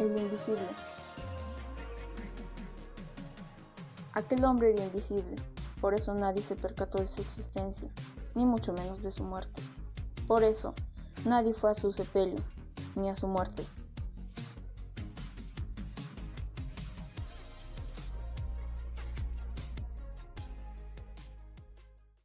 El invisible. Aquel hombre era invisible, por eso nadie se percató de su existencia, ni mucho menos de su muerte. Por eso, nadie fue a su sepelio, ni a su muerte.